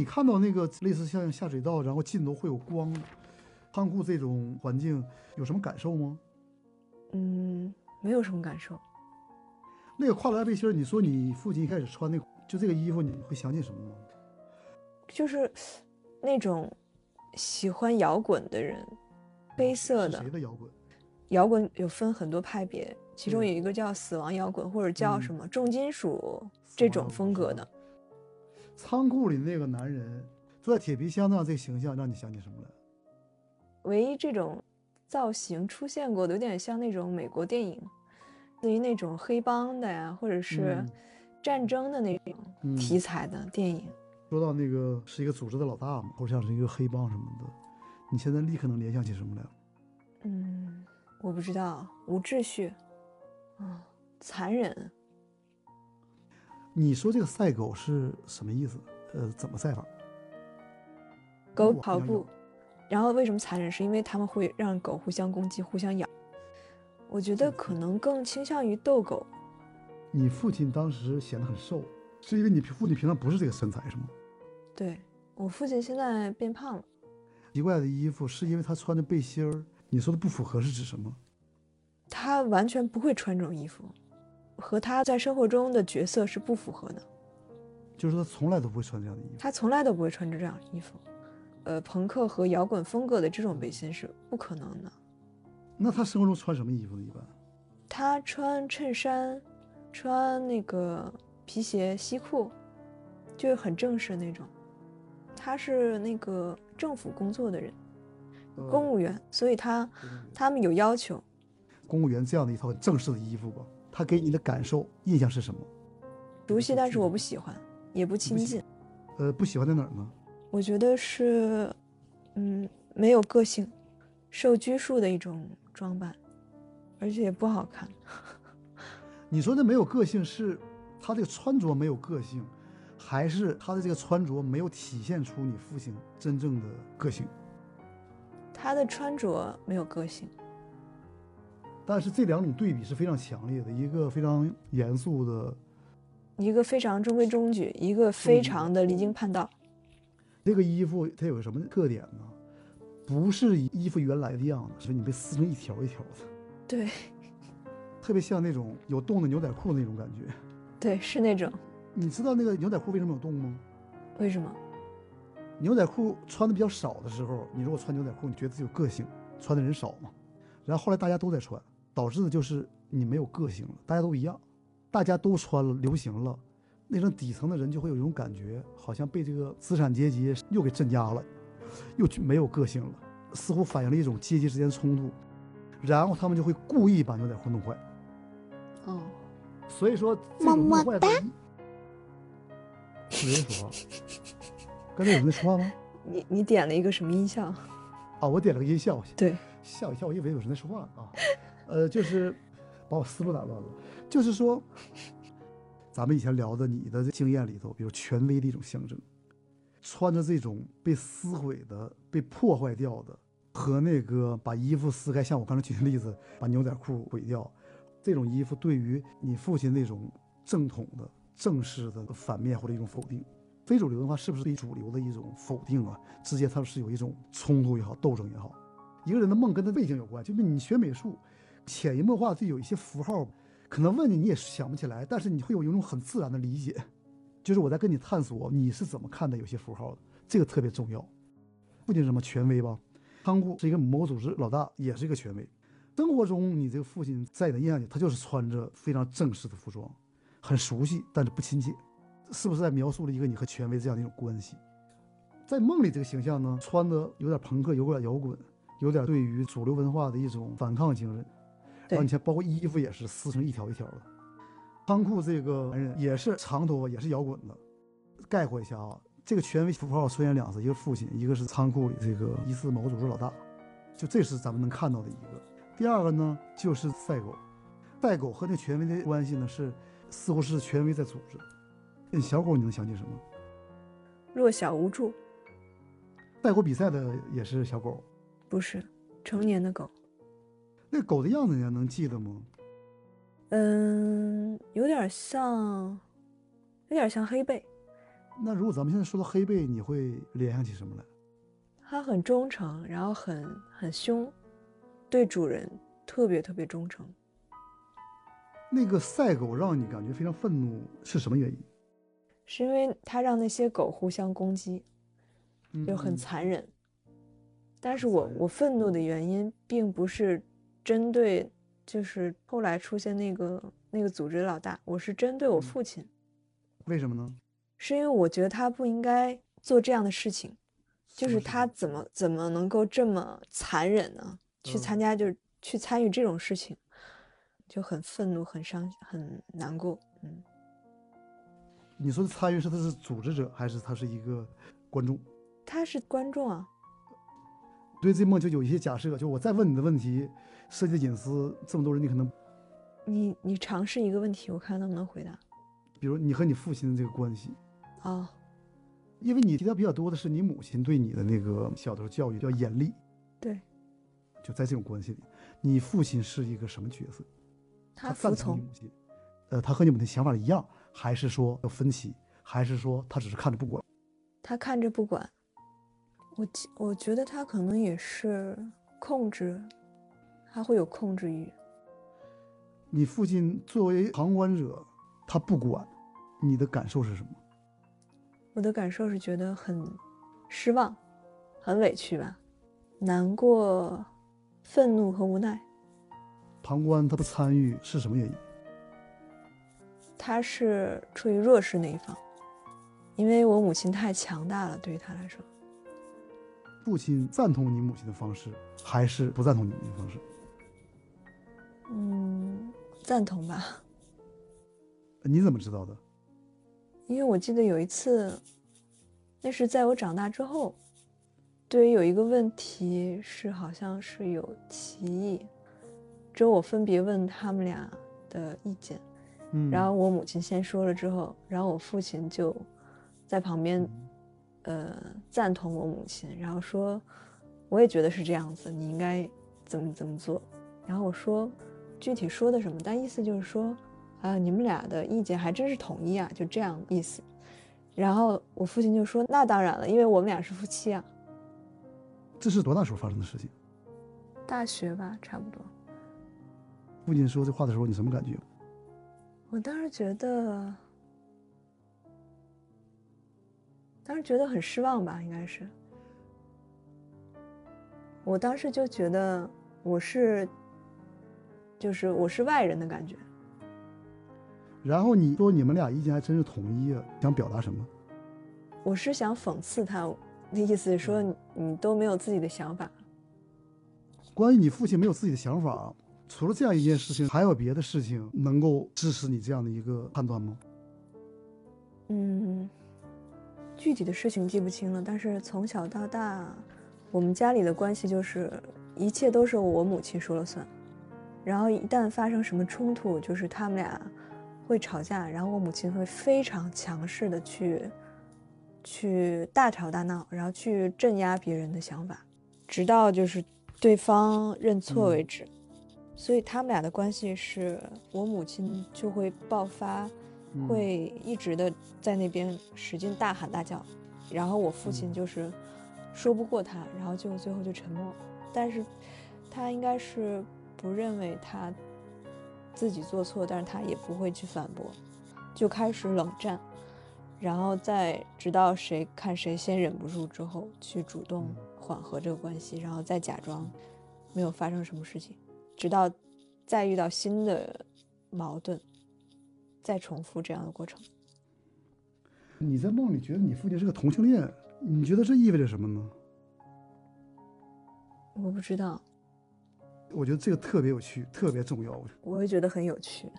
你看到那个类似像下水道，然后尽头会有光，仓库这种环境有什么感受吗？嗯，没有什么感受。那个跨栏背心儿，你说你父亲一开始穿那个，就这个衣服，你会想起什么吗？就是那种喜欢摇滚的人，黑色的谁的摇滚？摇滚有分很多派别，其中有一个叫死亡摇滚，或者叫嗯什么重金属这种风格的。仓库里那个男人坐在铁皮箱上，这个形象让你想起什么来？唯一这种造型出现过的，有点像那种美国电影，对于那种黑帮的呀，或者是嗯战争的那种嗯题材的电影。说到那个是一个组织的老大嘛，或者像是一个黑帮什么的，你现在立刻能联想起什么来？嗯，我不知道，无秩序，啊、残忍。你说这个赛狗是什么意思？呃，怎么赛法？狗跑步然后为什么残忍？是因为他们会让狗互相攻击、互相咬。我觉得可能更倾向于斗狗。你父亲当时显得很瘦，是因为你父亲平常不是这个身材是吗？对我父亲现在变胖了，奇怪的衣服是因为他穿的背心儿，你说的不符合是指什么？他完全不会穿这种衣服，和他在生活中的角色是不符合的。就是他从来都不会穿这样的衣服。他从来都不会穿这样的衣服。呃，朋克和摇滚风格的这种背心是不可能的。那他生活中穿什么衣服呢？一般他穿衬衫，穿那个皮鞋、西裤，就是很正式那种。他是那个政府工作的人，公务员，所以他他们有要求。公务员这样的一套很正式的衣服吧，他给你的感受印象是什么？熟悉，但是我不喜欢，也不亲近。呃，不喜欢在哪儿呢？我觉得是，嗯，没有个性，受拘束的一种装扮，而且也不好看。你说的没有个性是他这个穿着没有个性，还是他的这个穿着没有体现出你父亲真正的个性？他的穿着没有个性，但是这两种对比是非常强烈的，一个非常严肃的，一个非常中规中矩，一个非常的离经叛道。这个衣服它有个什么特点呢？不是衣服原来的样子，是你被撕成一条一条的，对特别像那种有洞的牛仔裤那种感觉。对，是那种。你知道那个牛仔裤为什么有洞吗？为什么？牛仔裤穿的比较少的时候，你如果穿牛仔裤，你觉得自己有个性，穿的人少嘛。然后后来大家都在穿，导致的就是你没有个性了，大家都一样，大家都穿了，流行了，那种底层的人就会有一种感觉，好像被这个资产阶级又给镇压了，又没有个性了，似乎反映了一种阶级之间的冲突，然后他们就会故意把牛仔裤弄坏。哦，所以说这种弄坏的，是有人说话，刚才有人在说话吗？你你点了一个什么音效？啊，我点了个音效，对，吓我一跳，我以为有人在说话啊。呃，就是把我思路打乱了。就是说，咱们以前聊的你的经验里头，比如权威的一种象征，穿着这种被撕毁的、被破坏掉的，和那个把衣服撕开，像我刚才举的例子，把牛仔裤毁掉，这种衣服对于你父亲那种正统的、正式的反面或者一种否定。非主流文化是不是对主流的一种否定啊？之间它是有一种冲突也好，斗争也好。一个人的梦跟他背景有关，就是你学美术，潜移默化就有一些符号，可能问你你也想不起来，但是你会有一种很自然的理解。就是我在跟你探索你是怎么看待有些符号的，这个特别重要。父亲什么权威吧？仓库是一个某组织老大，也是一个权威。生活中，你这个父亲在你的印象里，他就是穿着非常正式的服装，很熟悉，但是不亲切。是不是在描述了一个你和权威这样的一种关系？在梦里这个形象呢，穿的有点朋克，有点摇滚，有点对于主流文化的一种反抗精神。然后你看，包括衣服也是撕成一条一条的。仓库这个男人也是长头发，也是摇滚的。概括一下啊，这个权威符号出现两次，一个父亲，一个是仓库里这个疑似某个组织老大，就这是咱们能看到的一个。第二个呢，就是赛狗，赛狗和那权威的关系呢是，似乎是权威在组织。那小狗你能想起什么？弱小无助，赛狗比赛的也是小狗，不是成年的狗。那狗的样子你还能记得吗？嗯，有点像，有点像黑背，那如果咱们现在说到黑背，你会联想起什么来？它很忠诚，然后很很凶，对主人特别特别忠诚。那个赛狗让你感觉非常愤怒，是什么原因？是因为它让那些狗互相攻击，就很嗯残忍。但是我我愤怒的原因并不是针对，就是后来出现那个那个组织的老大，我是针对我嗯父亲，为什么呢？是因为我觉得他不应该做这样的事情，就是他怎么怎么能够这么残忍呢？去嗯参加就是去参与这种事情，就很愤怒、很伤、很难过。嗯，你说的参与是他是组织者，还是他是一个观众？他是观众啊，对这梦就有一些假设，就我再问你的问题，涉及的隐私，这么多人你可能，你你尝试一个问题，我看能不能回答。比如你和你父亲的这个关系，哦，因为你提到比较多的是你母亲对你的那个小的时候教育比较严厉，对就在这种关系里，你父亲是一个什么角色？他服从你，母亲，呃，他和你母亲想法一样，还是说有分歧，还是说他只是看着不管？他看着不管。我记我觉得他可能也是控制，他会有控制欲。你父亲作为旁观者，他不管，你的感受是什么？我的感受是觉得很失望，很委屈吧，难过、愤怒和无奈。旁观他不参与是什么原因？他是处于弱势那一方，因为我母亲太强大了，对于他来说，父亲赞同你母亲的方式，还是不赞同你母亲的方式？嗯，赞同吧。你怎么知道的？因为我记得有一次，那是在我长大之后，对于有一个问题是好像是有歧义，之后我分别问他们俩的意见，嗯，然后我母亲先说了之后，然后我父亲就在旁边，呃，赞同我母亲，然后说，我也觉得是这样子，你应该怎么怎么做。然后我说，具体说的什么，但意思就是说，啊，你们俩的意见还真是统一啊，就这样意思。然后我父亲就说，那当然了，因为我们俩是夫妻啊。这是多大时候发生的事情？大学吧，差不多。父亲说这话的时候，你什么感觉？我当时觉得，当时觉得很失望吧，应该是。我当时就觉得我是，就是我是外人的感觉。然后你说你们俩意见还真是统一啊，想表达什么？我是想讽刺他，的意思是说你你都没有自己的想法。关于你父亲没有自己的想法，除了这样一件事情，还有别的事情能够支持你这样的一个判断吗？嗯，具体的事情记不清了，但是从小到大，我们家里的关系就是一切都是我母亲说了算，然后一旦发生什么冲突，就是他们俩会吵架，然后我母亲会非常强势的去去大吵大闹，然后去镇压别人的想法，直到就是对方认错为止。所以他们俩的关系是我母亲就会爆发。嗯会一直的在那边使劲大喊大叫，然后我父亲就是说不过他，然后就最后就沉默。但是他应该是不认为他自己做错，但是他也不会去反驳，就开始冷战，然后再直到谁看谁先忍不住之后，去主动缓和这个关系，然后再假装没有发生什么事情，直到再遇到新的矛盾。再重复这样的过程。你在梦里觉得你父亲是个同性恋，你觉得这意味着什么呢？我不知道，我觉得这个特别有趣，特别重要。我会觉得很有趣。